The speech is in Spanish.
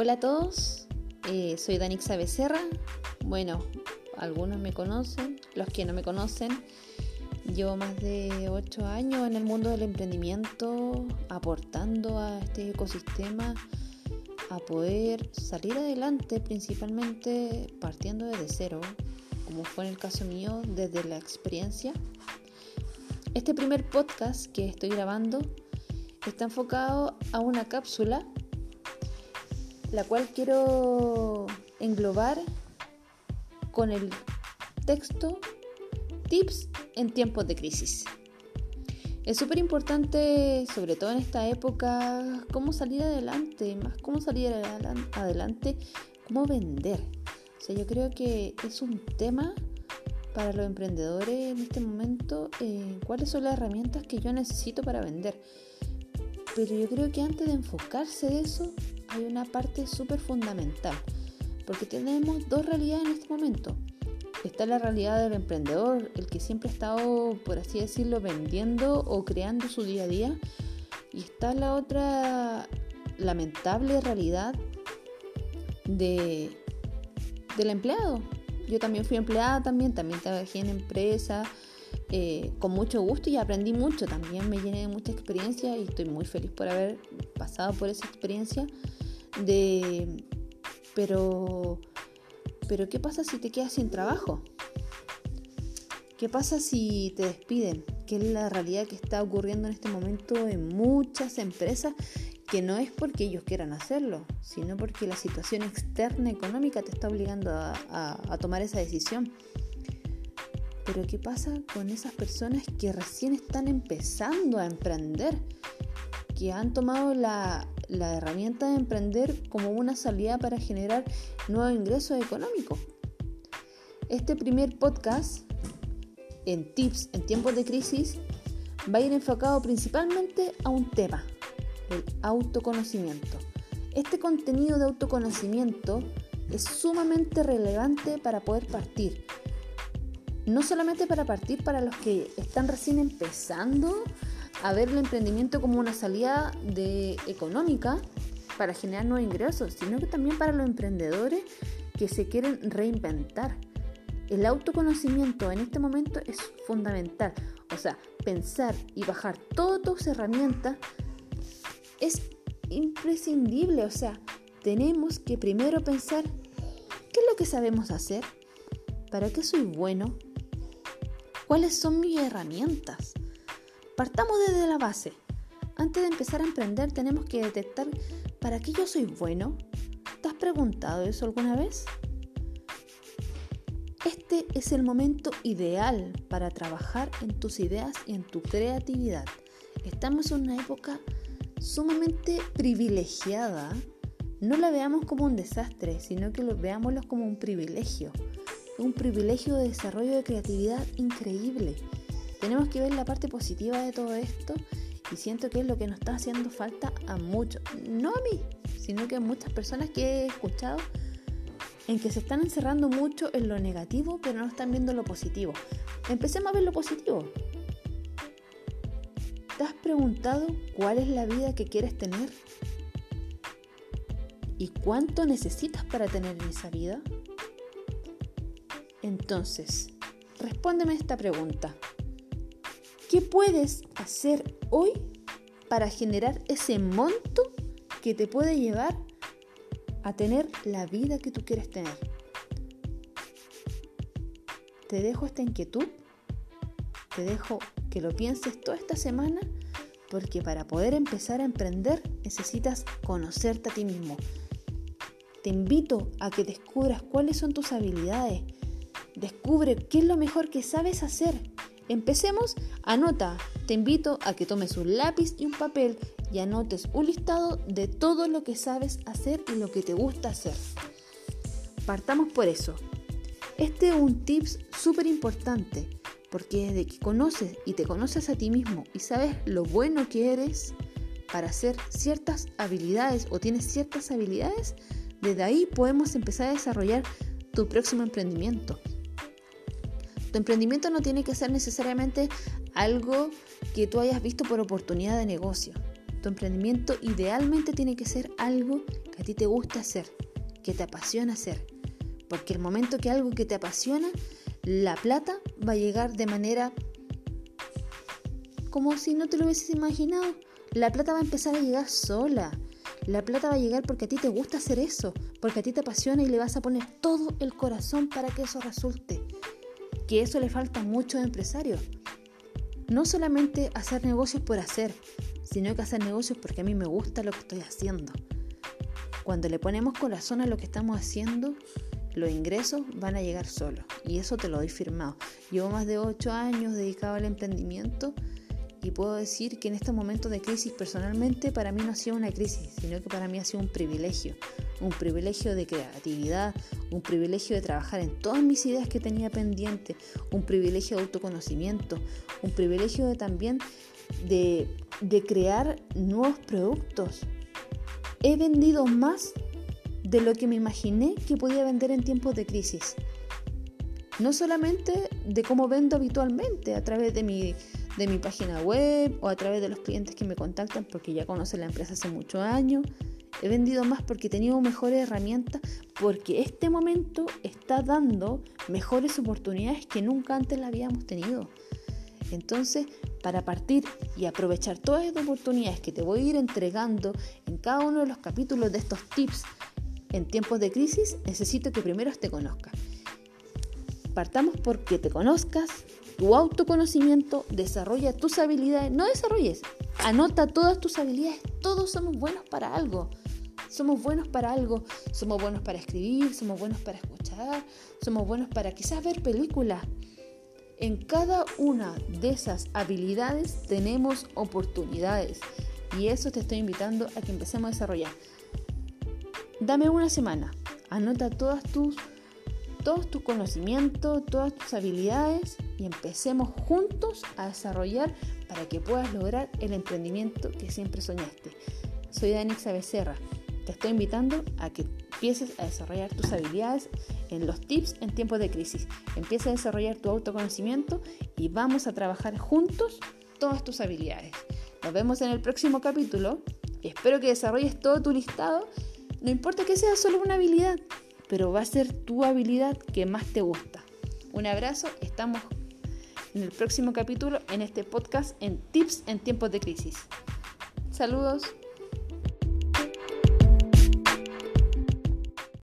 Hola a todos, eh, soy Danixa Becerra. Bueno, algunos me conocen, los que no me conocen. Llevo más de 8 años en el mundo del emprendimiento, aportando a este ecosistema a poder salir adelante, principalmente partiendo desde cero, como fue en el caso mío, desde la experiencia. Este primer podcast que estoy grabando está enfocado a una cápsula, la cual quiero englobar con el texto Tips en tiempos de crisis. Es súper importante, sobre todo en esta época, cómo salir adelante, más cómo salir adelante, cómo vender. O sea, yo creo que es un tema para los emprendedores en este momento, eh, cuáles son las herramientas que yo necesito para vender. Pero yo creo que antes de enfocarse de eso, hay una parte súper fundamental, porque tenemos dos realidades en este momento. Está la realidad del emprendedor, el que siempre ha estado, por así decirlo, vendiendo o creando su día a día. Y está la otra lamentable realidad de, del empleado. Yo también fui empleada también, también trabajé en empresa eh, con mucho gusto y aprendí mucho. También me llené de mucha experiencia y estoy muy feliz por haber pasado por esa experiencia. Pero pero ¿qué pasa si te quedas sin trabajo? ¿Qué pasa si te despiden? Que es la realidad que está ocurriendo en este momento en muchas empresas, que no es porque ellos quieran hacerlo, sino porque la situación externa económica te está obligando a, tomar esa decisión. Pero ¿qué pasa con esas personas que recién están empezando a emprender? Que han tomado la, la herramienta de emprender como una salida para generar nuevos ingresos económicos. Este primer podcast en tips en tiempos de crisis va a ir enfocado principalmente a un tema, el autoconocimiento. Este contenido de autoconocimiento es sumamente relevante para poder partir. No solamente para partir para los que están recién empezando a ver el emprendimiento como una salida de económica para generar nuevos ingresos, sino que también para los emprendedores que se quieren reinventar. El autoconocimiento en este momento es fundamental. O sea, pensar y bajar todas tus herramientas es imprescindible. O sea, tenemos que primero pensar qué es lo que sabemos hacer, para qué soy bueno, cuáles son mis herramientas. Partamos desde la base. Antes de empezar a emprender tenemos que detectar para qué yo soy bueno. ¿Te has preguntado eso alguna vez? Este es el momento ideal para trabajar en tus ideas y en tu creatividad. Estamos en una época sumamente privilegiada. No la veamos como un desastre, sino que lo veámoslo como un privilegio. Un privilegio de desarrollo de creatividad increíble. Tenemos que ver la parte positiva de todo esto y siento que es lo que nos está haciendo falta a muchos, no a mí, sino que a muchas personas que he escuchado en que se están encerrando mucho en lo negativo, pero no están viendo lo positivo. Empecemos a ver lo positivo. ¿Te has preguntado cuál es la vida que quieres tener? ¿Y cuánto necesitas para tener esa vida? Entonces, respóndeme esta pregunta. ¿Qué puedes hacer hoy para generar ese monto que te puede llevar a tener la vida que tú quieres tener? Te dejo esta inquietud, te dejo que lo pienses toda esta semana, porque para poder empezar a emprender necesitas conocerte a ti mismo. Te invito a que descubras cuáles son tus habilidades, descubre qué es lo mejor que sabes hacer Empecemos, anota, te invito a que tomes un lápiz y un papel y anotes un listado de todo lo que sabes hacer y lo que te gusta hacer. Partamos por eso. Este es un tips súper importante porque desde que conoces y te conoces a ti mismo y sabes lo bueno que eres para hacer ciertas habilidades o tienes ciertas habilidades, desde ahí podemos empezar a desarrollar tu próximo emprendimiento. Tu emprendimiento no tiene que ser necesariamente algo que tú hayas visto por oportunidad de negocio. Tu emprendimiento idealmente tiene que ser algo que a ti te gusta hacer, que te apasiona hacer. Porque el momento que algo que te apasiona, la plata va a llegar de manera como si no te lo hubieses imaginado. La plata va a empezar a llegar sola. La plata va a llegar porque a ti te gusta hacer eso, porque a ti te apasiona y le vas a poner todo el corazón para que eso resulte. Que eso le falta a muchos empresarios. No solamente hacer negocios por hacer, sino que hacer negocios porque a mí me gusta lo que estoy haciendo. Cuando le ponemos corazón a lo que estamos haciendo, los ingresos van a llegar solos. Y eso te lo doy firmado. Llevo más de 8 años dedicado al emprendimiento y puedo decir que en estos momentos de crisis personalmente para mí no ha una crisis, sino que para mí ha un privilegio, un privilegio de creatividad, un privilegio de trabajar en todas mis ideas que tenía pendiente, un privilegio de autoconocimiento, un privilegio de también de, de crear nuevos productos. He vendido más de lo que me imaginé que podía vender en tiempos de crisis. No solamente de cómo vendo habitualmente a través de mi de mi página web o a través de los clientes que me contactan porque ya conocen la empresa hace muchos años. He vendido más porque he tenido mejores herramientas, porque este momento está dando mejores oportunidades que nunca antes la habíamos tenido. Entonces, para partir y aprovechar todas estas oportunidades que te voy a ir entregando en cada uno de los capítulos de estos tips en tiempos de crisis, necesito que primero te conozcas. Partamos porque te conozcas, tu autoconocimiento, desarrolla tus habilidades, no desarrolles, anota todas tus habilidades, todos somos buenos para algo. Somos buenos para algo, somos buenos para escribir, somos buenos para escuchar, somos buenos para quizás ver películas. En cada una de esas habilidades tenemos oportunidades y eso te estoy invitando a que empecemos a desarrollar. Dame una semana, anota todas tus todos tus conocimientos, todas tus habilidades y empecemos juntos a desarrollar para que puedas lograr el emprendimiento que siempre soñaste. Soy Danixa Becerra. Te estoy invitando a que empieces a desarrollar tus habilidades en los tips en tiempos de crisis. Empieza a desarrollar tu autoconocimiento y vamos a trabajar juntos todas tus habilidades. Nos vemos en el próximo capítulo. Espero que desarrolles todo tu listado. No importa que sea solo una habilidad, pero va a ser tu habilidad que más te gusta. Un abrazo, estamos en el próximo capítulo en este podcast en Tips en tiempos de crisis. Saludos.